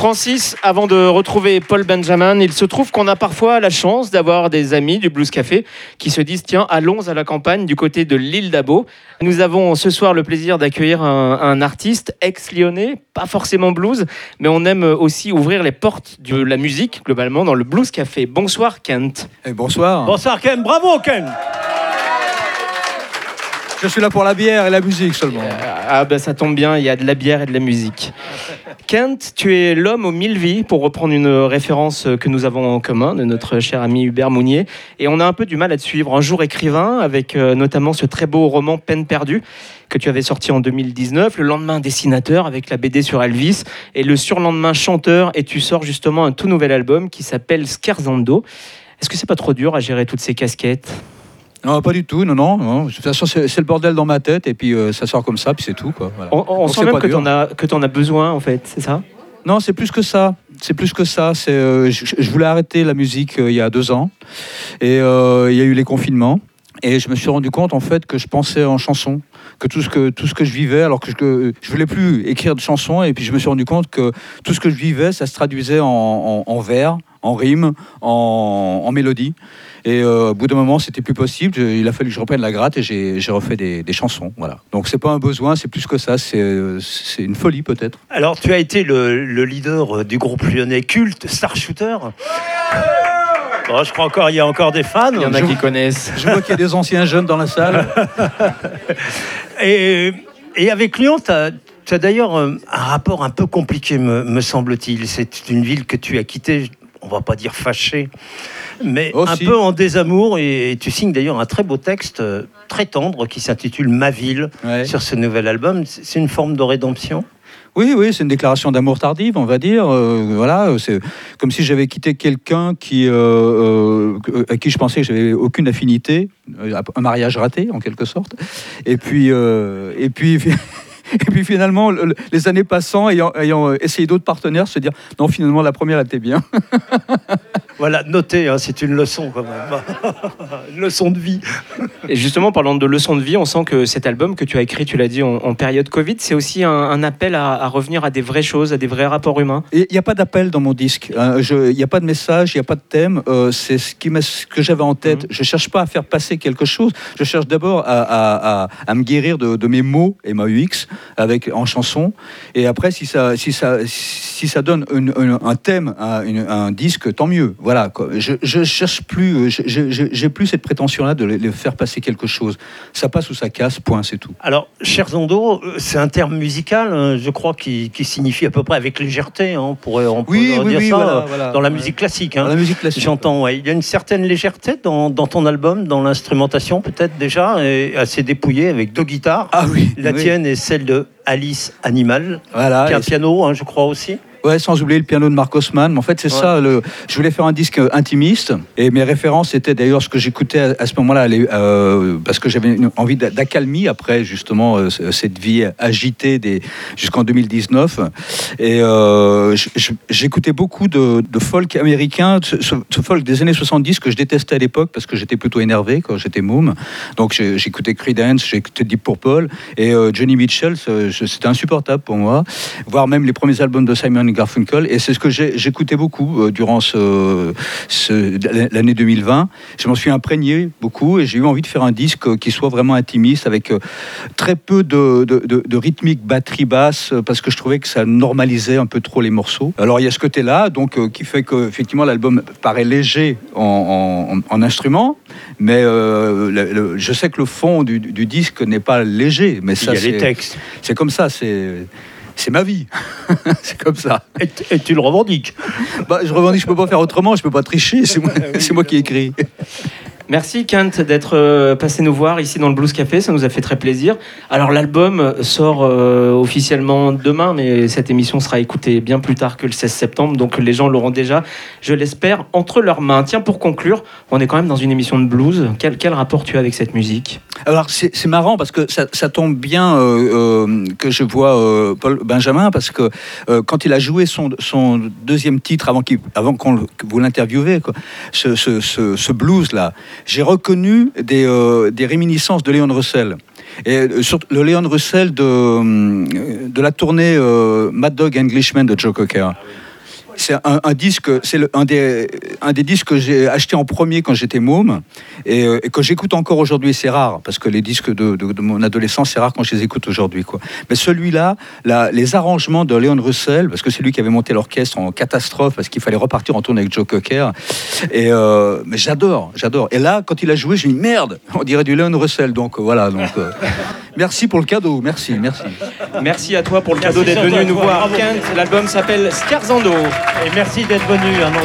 Francis, avant de retrouver Paul Benjamin, il se trouve qu'on a parfois la chance d'avoir des amis du Blues Café qui se disent tiens, allons à la campagne du côté de l'île d'Abo. Nous avons ce soir le plaisir d'accueillir un, artiste ex-lyonnais, pas forcément blues, mais on aime aussi ouvrir les portes de la musique globalement dans le Blues Café. Bonsoir Kent. Et bonsoir. Bonsoir Kent, bravo Kent. Je suis là pour la bière et la musique seulement. Ah ben ça tombe bien, il y a de la bière et de la musique. Kent, tu es l'homme aux mille vies, pour reprendre une référence que nous avons en commun de notre cher ami Hubert Mounier. Et on a un peu du mal à te suivre. Un jour écrivain, avec euh, notamment ce très beau roman Peine perdue, que tu avais sorti en 2019. Le lendemain, dessinateur, avec la BD sur Elvis. Et le surlendemain, chanteur. Et tu sors justement un tout nouvel album qui s'appelle Scarzando. Est-ce que c'est pas trop dur à gérer toutes ces casquettes? Non, pas du tout, non, non. De toute façon, c'est le bordel dans ma tête, et puis euh, ça sort comme ça, puis c'est tout. Quoi. On, sent même que tu en, as, as besoin, en fait, c'est ça? Non, c'est plus que ça. C'est plus que ça. C'est, euh, je, voulais arrêter la musique euh, il y a deux ans, et il y a eu les confinements. Et je me suis rendu compte en fait que je pensais en chanson, que tout ce que tout ce que je vivais, alors que je, je voulais plus écrire de chansons, et puis je me suis rendu compte que tout ce que je vivais, ça se traduisait en, en, vers, en rime, en, en mélodie. Et euh, au bout d'un moment, c'était plus possible. il a fallu que je reprenne la gratte et j'ai refait des, chansons. Voilà. Donc c'est pas un besoin, c'est plus que ça. C'est une folie peut-être. Alors tu as été le, leader du groupe lyonnais culte Star Shooter. Oh, je crois encore il y a encore des fans. Il y en a qui connaissent. Je vois qu'il y a des anciens jeunes dans la salle. et, avec Lyon, tu as, d'ailleurs un rapport un peu compliqué, me, me semble-t-il. C'est une ville que tu as quittée, va pas dire fâchée, mais un peu en désamour. Et, tu signes d'ailleurs un très beau texte, euh, très tendre, qui s'intitule Ma ville sur ce nouvel album. C'est une forme de rédemption? Oui, oui, c'est une déclaration d'amour tardive, on va dire. Euh, voilà, c'est comme si j'avais quitté quelqu'un qui, euh, à qui je pensais que j'avais aucune affinité, un mariage raté en quelque sorte. Et puis, et puis. Et puis finalement, les années passant, ayant, ayant essayé d'autres partenaires, se dire non, finalement, la première était bien. Voilà, notez, hein, c'est une leçon quand même. une leçon de vie. Et justement, parlant de leçon de vie, on sent que cet album que tu as écrit, tu l'as dit, en, période Covid, c'est aussi un, appel à, revenir à des vraies choses, à des vrais rapports humains. Il n'y a pas d'appel dans mon disque. Hein. Il n'y a pas de message, il n'y a pas de thème. Euh, c'est ce, qui ce que j'avais en tête. Mhm. Je ne cherche pas à faire passer quelque chose. Je cherche d'abord à, me guérir de, mes mots et ma UX avec, en chanson. Et après, si ça, si ça, si ça donne un thème, un, un disque, tant mieux. Voilà, je, je cherche plus, euh, j'ai plus cette prétention-là de faire passer quelque chose. Ça passe ou ça casse, point, c'est tout. Alors, cher Zondo, euh, c'est un terme musical, hein, je crois, qui, signifie à peu près avec légèreté. Hein, on pourrait, on oui, oui, dire ça euh, dans la musique classique. Hein. la musique classique. J'entends, ouais. Il y a une certaine légèreté dans, ton album, dans l'instrumentation peut-être déjà, et assez dépouillée avec deux guitares. Ah oui. La tienne et celle de Alice Animal, voilà, qui a un piano, je crois aussi. Ouais, sans oublier le piano de Marc Haussmann. En fait, c'est ça. Le... Je voulais faire un disque intimiste. Et mes références étaient d'ailleurs ce que j'écoutais à, ce moment-là, euh, parce que j'avais envie d'accalmie après, justement, euh, cette vie agitée des... jusqu'en 2019. Et euh, j'écoutais beaucoup de, folk américain, ce, folk des années 70 que je détestais à l'époque parce que j'étais plutôt énervé quand j'étais môme. Donc j'écoutais Creedence, j'écoutais Deep Purple. Et Johnny Mitchell, c'était insupportable pour moi. Voire même les premiers albums de Simon Garfunkel. Et c'est ce que j'écoutais beaucoup euh, durant ce, l'année 2020. Je m'en suis imprégné beaucoup et j'ai eu envie de faire un disque qui soit vraiment intimiste avec euh, très peu de, de, rythmique batterie basse parce que je trouvais que ça normalisait un peu trop les morceaux. Alors il y a ce côté-là, donc euh, qui fait que effectivement l'album paraît léger en, en, instrument, mais je sais que le fond du, disque n'est pas léger. Mais ça, il y a les textes. C'est comme ça. C'est c'est ma vie. c'est comme ça. Et, tu le revendiques bah, Je revendique, je peux pas faire autrement, je peux pas tricher, c'est moi, moi qui écris. Merci Kent d'être euh, passé nous voir ici dans le Blues Café, ça nous a fait très plaisir. Alors l'album sort euh, officiellement demain, mais cette émission sera écoutée bien plus tard que le 16 septembre, donc les gens l'auront déjà, je l'espère, entre leurs mains. Tiens, pour conclure, on est quand même dans une émission de blues. Quel, rapport tu as avec cette musique? Alors c'est marrant parce que ça, tombe bien euh, que je vois Paul Benjamin, parce que quand il a joué son, deuxième titre avant, avant qu'on vous l'interviewez, ce, ce, ce blues-là, j'ai reconnu des, euh, des, réminiscences de Léon Russell. Et euh, sur le Léon Russell de, euh, de la tournée Mad Dog Englishman de Joe Cocker. C'est un, disque, c'est un des, un des disques que j'ai acheté en premier quand j'étais môme et, euh, que j'écoute encore aujourd'hui. C'est rare parce que les disques de, mon adolescence, c'est rare quand je les écoute aujourd'hui. Mais celui-là, les arrangements de Leon Russell, parce que c'est lui qui avait monté l'orchestre en catastrophe parce qu'il fallait repartir en tournée avec Joe Cocker. Et euh, mais j'adore, j'adore. Et là, quand il a joué, j'ai dit merde, on dirait du Leon Russell. Donc voilà. Euh, merci pour le cadeau. Merci, merci. Merci à toi pour le cadeau d'être venu nous voir. Kent, l'album s'appelle Scherzando. Et merci d'être venu un de